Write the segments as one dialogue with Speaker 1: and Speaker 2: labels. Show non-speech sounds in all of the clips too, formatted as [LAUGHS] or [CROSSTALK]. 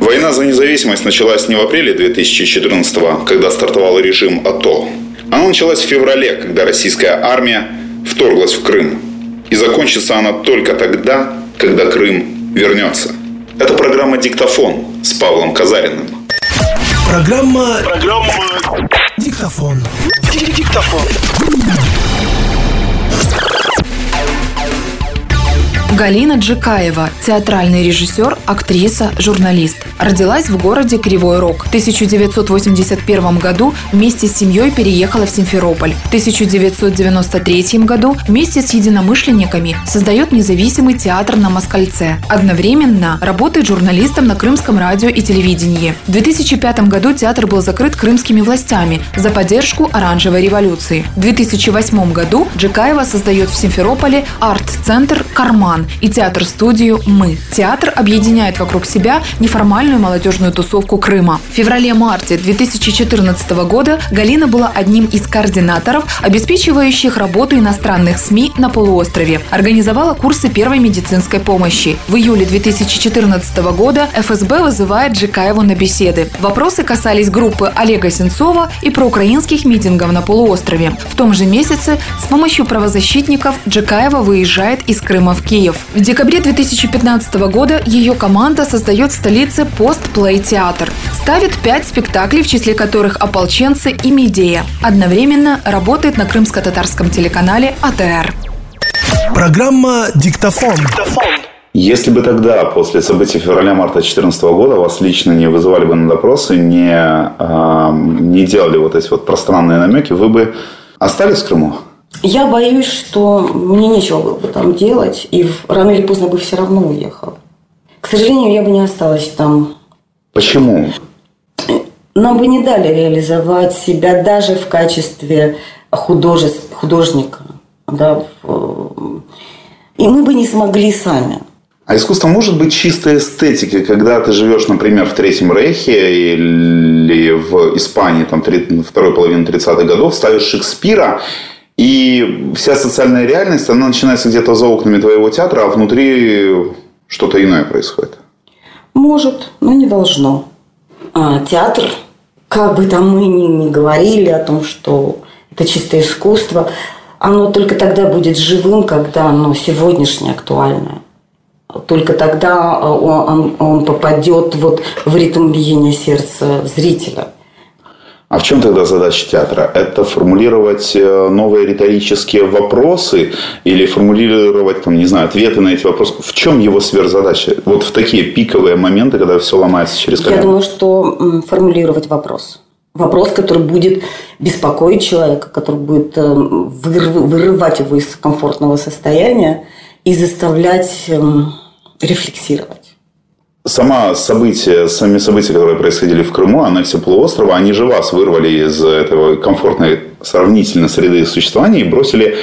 Speaker 1: Война за независимость началась не в апреле 2014 когда стартовал режим АТО. Она началась в феврале, когда российская армия вторглась в Крым. И закончится она только тогда, когда Крым вернется. Это программа «Диктофон» с Павлом Казариным.
Speaker 2: Программа... Программа... Диктофон. Диктофон.
Speaker 3: Галина Джикаева, театральный режиссер, актриса, журналист. Родилась в городе Кривой Рог. В 1981 году вместе с семьей переехала в Симферополь. В 1993 году вместе с единомышленниками создает независимый театр на Москальце. Одновременно работает журналистом на Крымском радио и телевидении. В 2005 году театр был закрыт крымскими властями за поддержку оранжевой революции. В 2008 году Джикаева создает в Симферополе арт-центр «Карман», и театр-студию «Мы». Театр объединяет вокруг себя неформальную молодежную тусовку Крыма. В феврале-марте 2014 года Галина была одним из координаторов, обеспечивающих работу иностранных СМИ на полуострове. Организовала курсы первой медицинской помощи. В июле 2014 года ФСБ вызывает Джикаеву на беседы. Вопросы касались группы Олега Сенцова и проукраинских митингов на полуострове. В том же месяце с помощью правозащитников Джикаева выезжает из Крыма в Киев. В декабре 2015 года ее команда создает в столице постплей-театр. Ставит пять спектаклей, в числе которых «Ополченцы» и «Медея». Одновременно работает на крымско-татарском телеканале АТР.
Speaker 2: Программа «Диктофон».
Speaker 1: Если бы тогда, после событий февраля-марта 2014 года, вас лично не вызывали бы на допросы, не, э, не делали вот эти вот пространные намеки, вы бы остались в Крыму?
Speaker 4: Я боюсь, что мне нечего было бы там делать, и рано или поздно бы все равно уехала. К сожалению, я бы не осталась там.
Speaker 1: Почему?
Speaker 4: Нам бы не дали реализовать себя даже в качестве художеств, художника. Да, и мы бы не смогли сами.
Speaker 1: А искусство может быть чистой эстетикой, когда ты живешь, например, в Третьем Рейхе или в Испании, там, второй половины 30-х годов, ставишь Шекспира, и вся социальная реальность, она начинается где-то за окнами твоего театра, а внутри что-то иное происходит.
Speaker 4: Может, но не должно. А, театр, как бы там мы ни, ни говорили о том, что это чистое искусство, оно только тогда будет живым, когда оно сегодняшнее актуальное. Только тогда он, он, он попадет вот в ритм биения сердца зрителя –
Speaker 1: а в чем тогда задача театра? Это формулировать э, новые риторические вопросы или формулировать, там, не знаю, ответы на эти вопросы? В чем его сверхзадача? Вот в такие пиковые моменты, когда все ломается через колено.
Speaker 4: Я думаю, что формулировать вопрос. Вопрос, который будет беспокоить человека, который будет э, вырывать его из комфортного состояния и заставлять эм, рефлексировать
Speaker 1: сама события, сами события, которые происходили в Крыму, аннексия полуострова, они же вас вырвали из этого комфортной сравнительно среды существования и бросили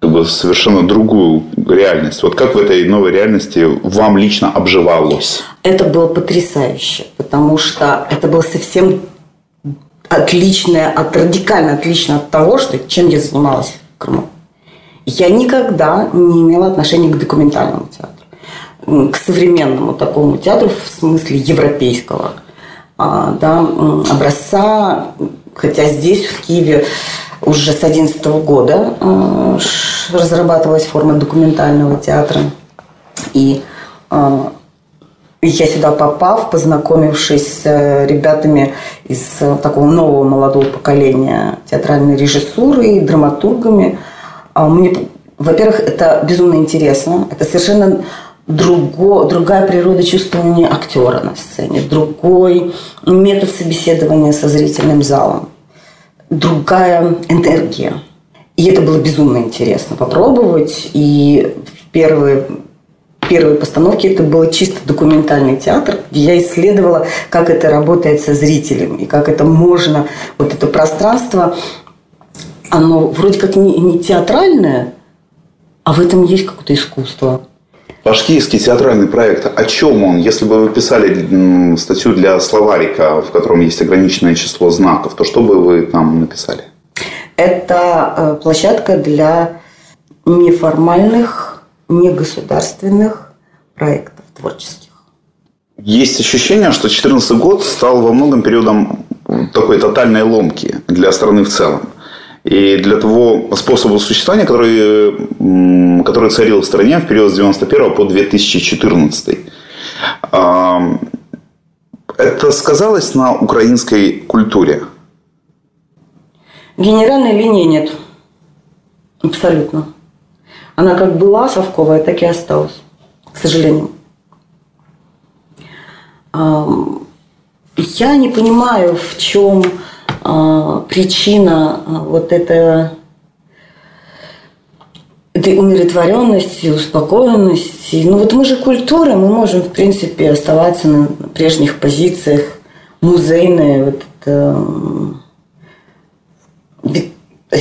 Speaker 1: как бы совершенно другую реальность. Вот как в этой новой реальности вам лично обживалось?
Speaker 4: Это было потрясающе, потому что это было совсем отличное, от, радикально отлично от того, что, чем я занималась в Крыму. Я никогда не имела отношения к документальному театру к современному такому театру в смысле европейского а, да, образца, хотя здесь, в Киеве, уже с 2011 года а, разрабатывалась форма документального театра. И а, я сюда попав, познакомившись с ребятами из такого нового молодого поколения театральной режиссуры и драматургами, мне, во-первых, это безумно интересно. Это совершенно друго, другая природа чувствования актера на сцене, другой метод собеседования со зрительным залом, другая энергия. И это было безумно интересно попробовать. И в первые, первые постановки это был чисто документальный театр, где я исследовала, как это работает со зрителем и как это можно, вот это пространство, оно вроде как не, не театральное, а в этом есть какое-то искусство.
Speaker 1: Ваш киевский театральный проект, о чем он? Если бы вы писали статью для словарика, в котором есть ограниченное число знаков, то что бы вы там написали?
Speaker 4: Это э, площадка для неформальных, негосударственных проектов творческих.
Speaker 1: есть ощущение, что 2014 год стал во многом периодом такой тотальной ломки для страны в целом. И для того способа существования, который, который царил в стране в период с 91 по 2014. Это сказалось на украинской культуре?
Speaker 4: Генеральной линии нет. Абсолютно. Она как была совковая, так и осталась. К сожалению. Я не понимаю, в чем а, причина а, вот это этой умиротворенности, успокоенности. Ну вот мы же культура, мы можем, в принципе, оставаться на прежних позициях, музейные, вот это,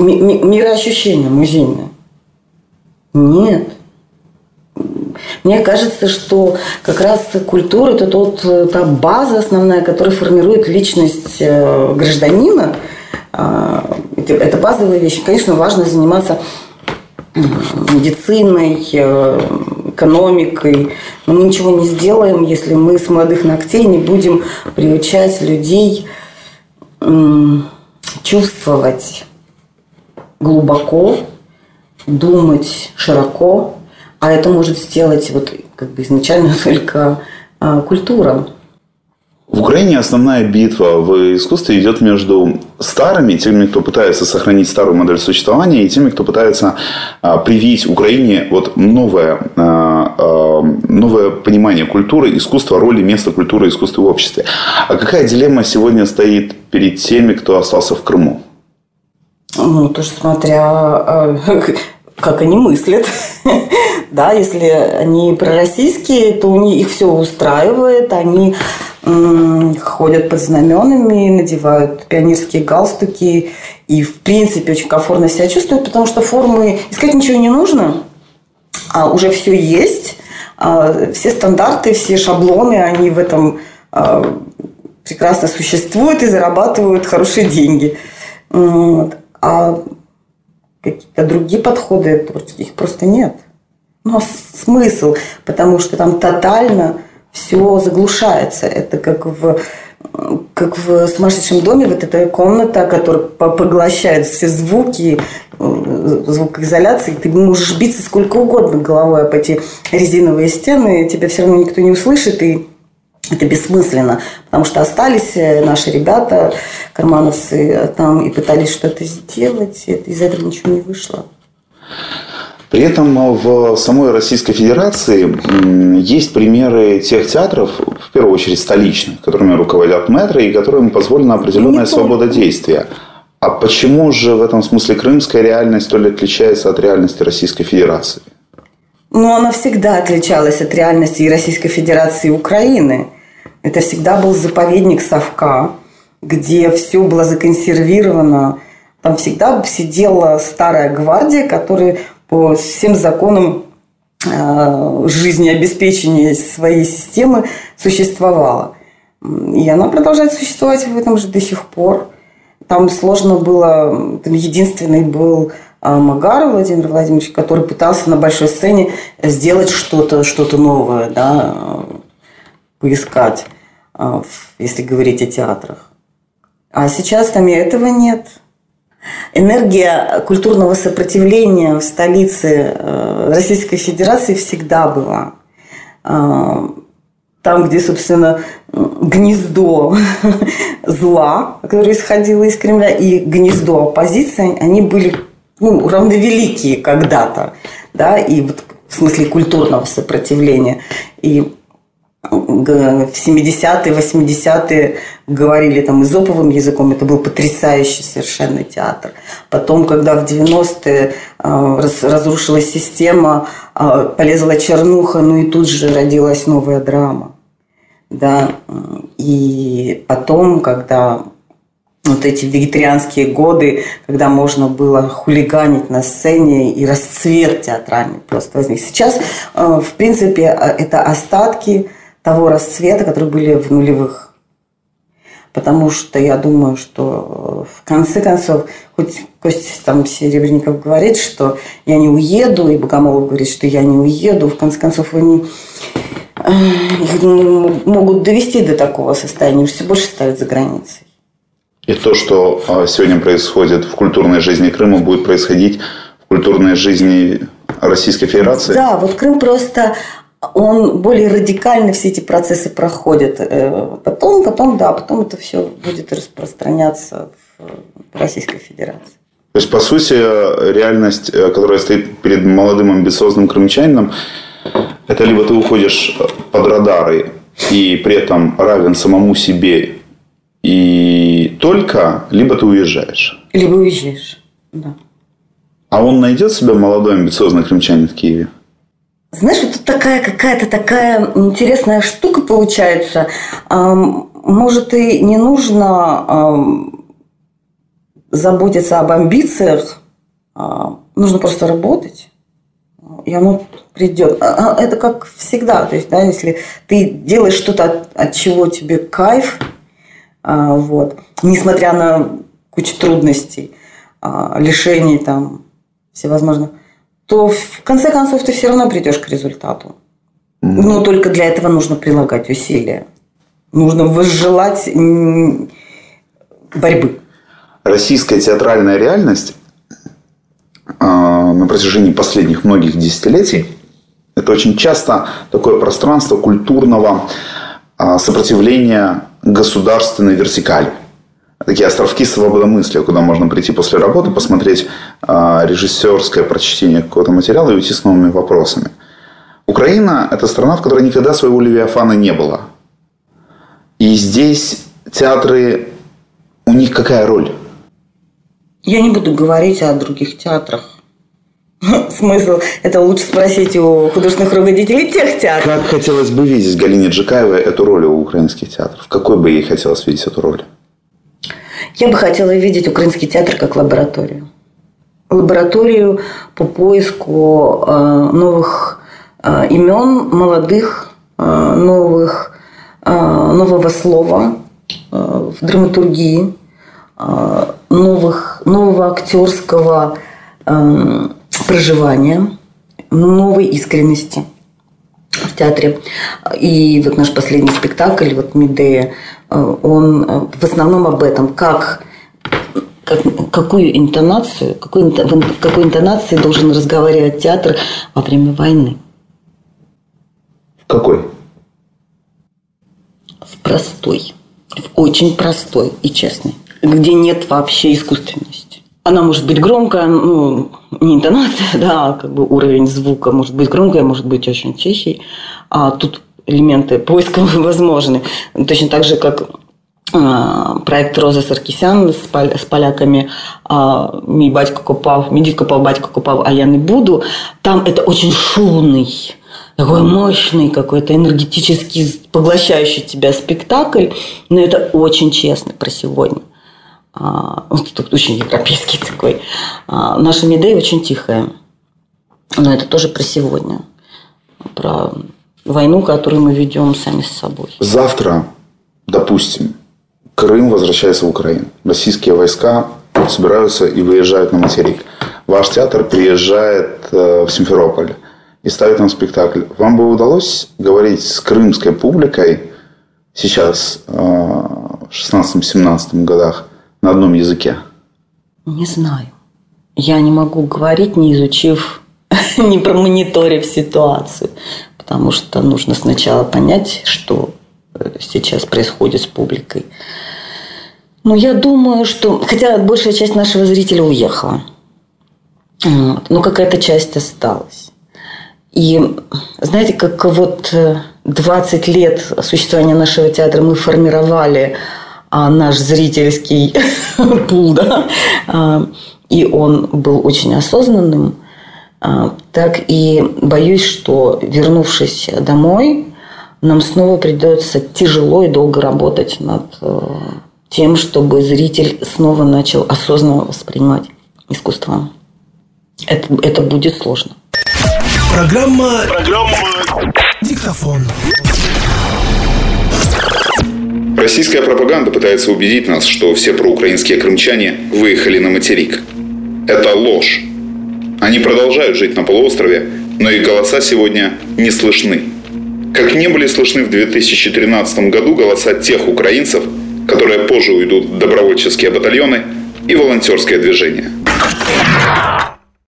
Speaker 4: мироощущение музейное. Нет. Мне кажется, что как раз культура – это тот, та база основная, которая формирует личность э, гражданина. А, это базовая вещь. Конечно, важно заниматься медициной, э, экономикой. Но мы ничего не сделаем, если мы с молодых ногтей не будем приучать людей чувствовать глубоко, думать широко, а это может сделать вот как бы изначально [LAUGHS] только а, культура.
Speaker 1: В Украине основная битва в искусстве идет между старыми, теми, кто пытается сохранить старую модель существования, и теми, кто пытается а, привить Украине вот новое, а, а, новое понимание культуры, искусства, роли, места культуры, искусства в обществе. А какая дилемма сегодня стоит перед теми, кто остался в Крыму?
Speaker 4: Ну, тоже смотря, а, [LAUGHS] как они мыслят. [LAUGHS] да, если они пророссийские, то у них их все устраивает, они ходят под знаменами, надевают пионерские галстуки и, в принципе, очень комфортно себя чувствуют, потому что формы искать ничего не нужно, а уже все есть, а все стандарты, все шаблоны, они в этом а, прекрасно существуют и зарабатывают хорошие деньги. А какие-то другие подходы их просто нет. Ну, а смысл? Потому что там тотально все заглушается. Это как в как в сумасшедшем доме, вот эта комната, которая поглощает все звуки, э, звукоизоляции, ты можешь биться сколько угодно головой об эти резиновые стены, тебя все равно никто не услышит, и это бессмысленно, потому что остались э, наши ребята, кармановцы там и пытались что-то сделать, и из этого ничего не вышло.
Speaker 1: При этом в самой Российской Федерации есть примеры тех театров, в первую очередь столичных, которыми руководят мэтры и которым позволена определенная свобода действия. А почему же в этом смысле крымская реальность столь отличается от реальности Российской Федерации?
Speaker 4: Ну, она всегда отличалась от реальности и Российской Федерации, и Украины. Это всегда был заповедник Совка, где все было законсервировано. Там всегда сидела старая гвардия, которая по всем законам э, жизнеобеспечения своей системы существовала. И она продолжает существовать в этом же до сих пор. Там сложно было, там единственный был э, Магар Владимир Владимирович, который пытался на большой сцене сделать что-то что новое, да, поискать, э, если говорить о театрах. А сейчас там и этого нет – Энергия культурного сопротивления в столице э, Российской Федерации всегда была. Э, там, где, собственно, гнездо [LAUGHS] зла, которое исходило из Кремля, и гнездо оппозиции, они были ну, равновеликие когда-то, да, и вот в смысле культурного сопротивления. И в 70-е, 80-е говорили там изоповым языком. Это был потрясающий совершенно театр. Потом, когда в 90-е а, разрушилась система, а, полезла чернуха, ну и тут же родилась новая драма. Да. И потом, когда вот эти вегетарианские годы, когда можно было хулиганить на сцене и расцвет театральный просто возник. Сейчас, а, в принципе, это остатки того расцвета, которые были в нулевых. Потому что я думаю, что в конце концов, хоть Костя там Серебренников говорит, что я не уеду, и Богомолов говорит, что я не уеду, в конце концов они их ну, могут довести до такого состояния, все больше ставят за границей.
Speaker 1: И то, что а, сегодня происходит в культурной жизни Крыма, будет происходить в культурной жизни Российской Федерации?
Speaker 4: Да, вот Крым просто он более радикально все эти процессы проходит. Э, потом, потом, да, потом это все будет распространяться в Российской Федерации.
Speaker 1: То есть, по сути, реальность, э, которая стоит перед молодым амбициозным крымчанином, это либо ты уходишь под радары и при этом равен самому себе и только, либо ты уезжаешь.
Speaker 4: Либо уезжаешь, да.
Speaker 1: А он найдет себя молодой амбициозный крымчанин в Киеве?
Speaker 4: Знаешь, вот тут такая какая-то такая интересная штука получается. Может, и не нужно заботиться об амбициях, а, нужно просто работать, и оно придет. А, а, это как всегда, то есть, да, если ты делаешь что-то, от, от чего тебе кайф, вот, несмотря на кучу трудностей, лишений там всевозможных, то в конце концов ты все равно придешь к результату. Но только для этого нужно прилагать усилия. Нужно возжелать борьбы.
Speaker 1: Российская театральная реальность а, на протяжении последних многих десятилетий это очень часто такое пространство культурного а, сопротивления государственной вертикали такие островки свободомыслия, куда можно прийти после работы, посмотреть э, режиссерское прочтение какого-то материала и уйти с новыми вопросами. Украина – это страна, в которой никогда своего Левиафана не было. И здесь театры, у них какая роль?
Speaker 4: Я не буду говорить о других театрах. [LAUGHS] Смысл? Это лучше спросить у художественных руководителей тех театров.
Speaker 1: Как хотелось бы видеть Галине Джикаевой эту роль у украинских театров? Какой бы ей хотелось видеть эту роль?
Speaker 4: Я бы хотела видеть украинский театр как лабораторию. Лабораторию по поиску э, новых э, имен, молодых, э, новых, нового слова в драматургии, новых, нового актерского проживания, новой искренности в театре. И вот наш последний спектакль, вот Медея, э, он э, в основном об этом, как как, какую интонацию, какую, в какой интонации должен разговаривать театр во время войны.
Speaker 1: В какой?
Speaker 4: В простой. В очень простой и честной. Где нет вообще искусственности Она может быть громкая, ну, не интонация, [LAUGHS] да, а как бы уровень звука может быть громкая, может быть очень тихий. А тут элементы поиска [LAUGHS] возможны. Точно так же, как а, проект Роза Саркисян с, поля, с поляками а, «Мій батько копав», «Мій дід копав, батько копав, а я не буду». Там это очень шумный, такой мощный какой-то энергетический, поглощающий тебя спектакль, но это очень честно про сегодня. А, вот очень европейский такой. А, наша Медея очень тихая. Но это тоже про сегодня. Про войну, которую мы ведем сами с собой.
Speaker 1: Завтра, допустим, Крым возвращается в Украину. Российские войска собираются и выезжают на материк. Ваш театр приезжает э, в Симферополь и ставит там спектакль. Вам бы удалось говорить с крымской публикой сейчас, э, в 16-17 годах, на одном языке?
Speaker 4: Не знаю. Я не могу говорить, не изучив, [LAUGHS] не промониторив ситуацию. Потому что нужно сначала понять, что э, сейчас происходит с публикой. Но я думаю, что... Хотя большая часть нашего зрителя уехала. Вот, но какая-то часть осталась. И знаете, как вот 20 э, лет существования нашего театра мы формировали наш зрительский [LAUGHS] пул, да, а, и он был очень осознанным, а, так и боюсь, что вернувшись домой, нам снова придется тяжело и долго работать над э, тем, чтобы зритель снова начал осознанно воспринимать искусство. Это, это будет сложно.
Speaker 2: Программа... Программа... Диктофон.
Speaker 1: Российская пропаганда пытается убедить нас, что все проукраинские крымчане выехали на материк. Это ложь. Они продолжают жить на полуострове, но их голоса сегодня не слышны. как не были слышны в 2013 году голоса тех украинцев, которые позже уйдут в добровольческие батальоны и волонтерское движение.